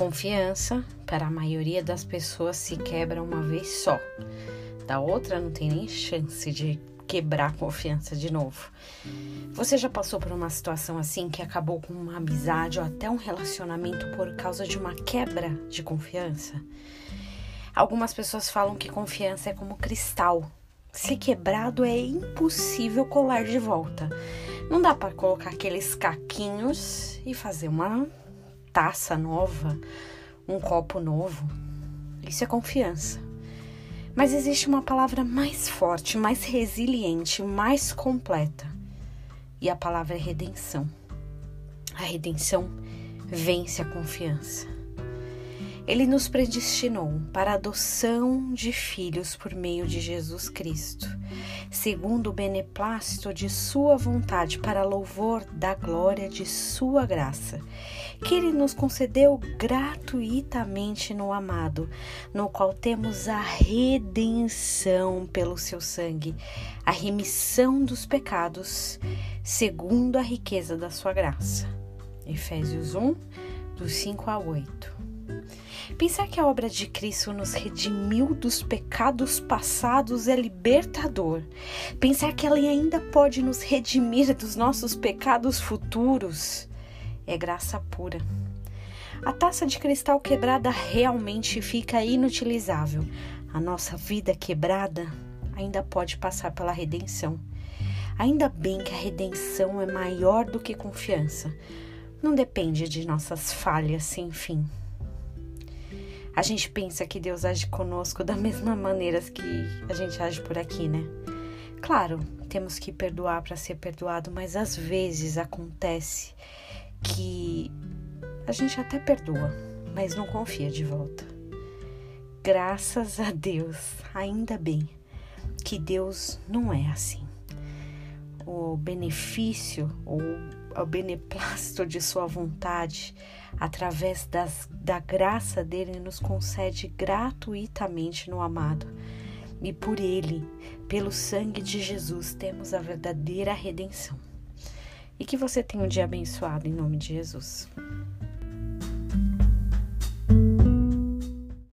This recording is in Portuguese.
Confiança, para a maioria das pessoas, se quebra uma vez só. Da outra, não tem nem chance de quebrar a confiança de novo. Você já passou por uma situação assim que acabou com uma amizade ou até um relacionamento por causa de uma quebra de confiança? Algumas pessoas falam que confiança é como cristal. Se quebrado, é impossível colar de volta. Não dá para colocar aqueles caquinhos e fazer uma taça nova, um copo novo. Isso é confiança. Mas existe uma palavra mais forte, mais resiliente, mais completa. E a palavra é redenção. A redenção vence a confiança. Ele nos predestinou para a adoção de filhos por meio de Jesus Cristo, segundo o beneplácito de Sua vontade, para louvor da glória de Sua graça, que Ele nos concedeu gratuitamente no amado, no qual temos a redenção pelo Seu sangue, a remissão dos pecados, segundo a riqueza da Sua graça. Efésios 1, dos 5 a 8. Pensar que a obra de Cristo nos redimiu dos pecados passados é libertador. Pensar que ela ainda pode nos redimir dos nossos pecados futuros é graça pura. A taça de cristal quebrada realmente fica inutilizável. A nossa vida quebrada ainda pode passar pela redenção. Ainda bem que a redenção é maior do que confiança. Não depende de nossas falhas sem fim. A gente pensa que Deus age conosco da mesma maneira que a gente age por aqui, né? Claro, temos que perdoar para ser perdoado, mas às vezes acontece que a gente até perdoa, mas não confia de volta. Graças a Deus, ainda bem que Deus não é assim. O benefício ou o beneplácito de Sua vontade através das, da graça dele, nos concede gratuitamente no amado. E por ele, pelo sangue de Jesus, temos a verdadeira redenção. E que você tenha um dia abençoado em nome de Jesus.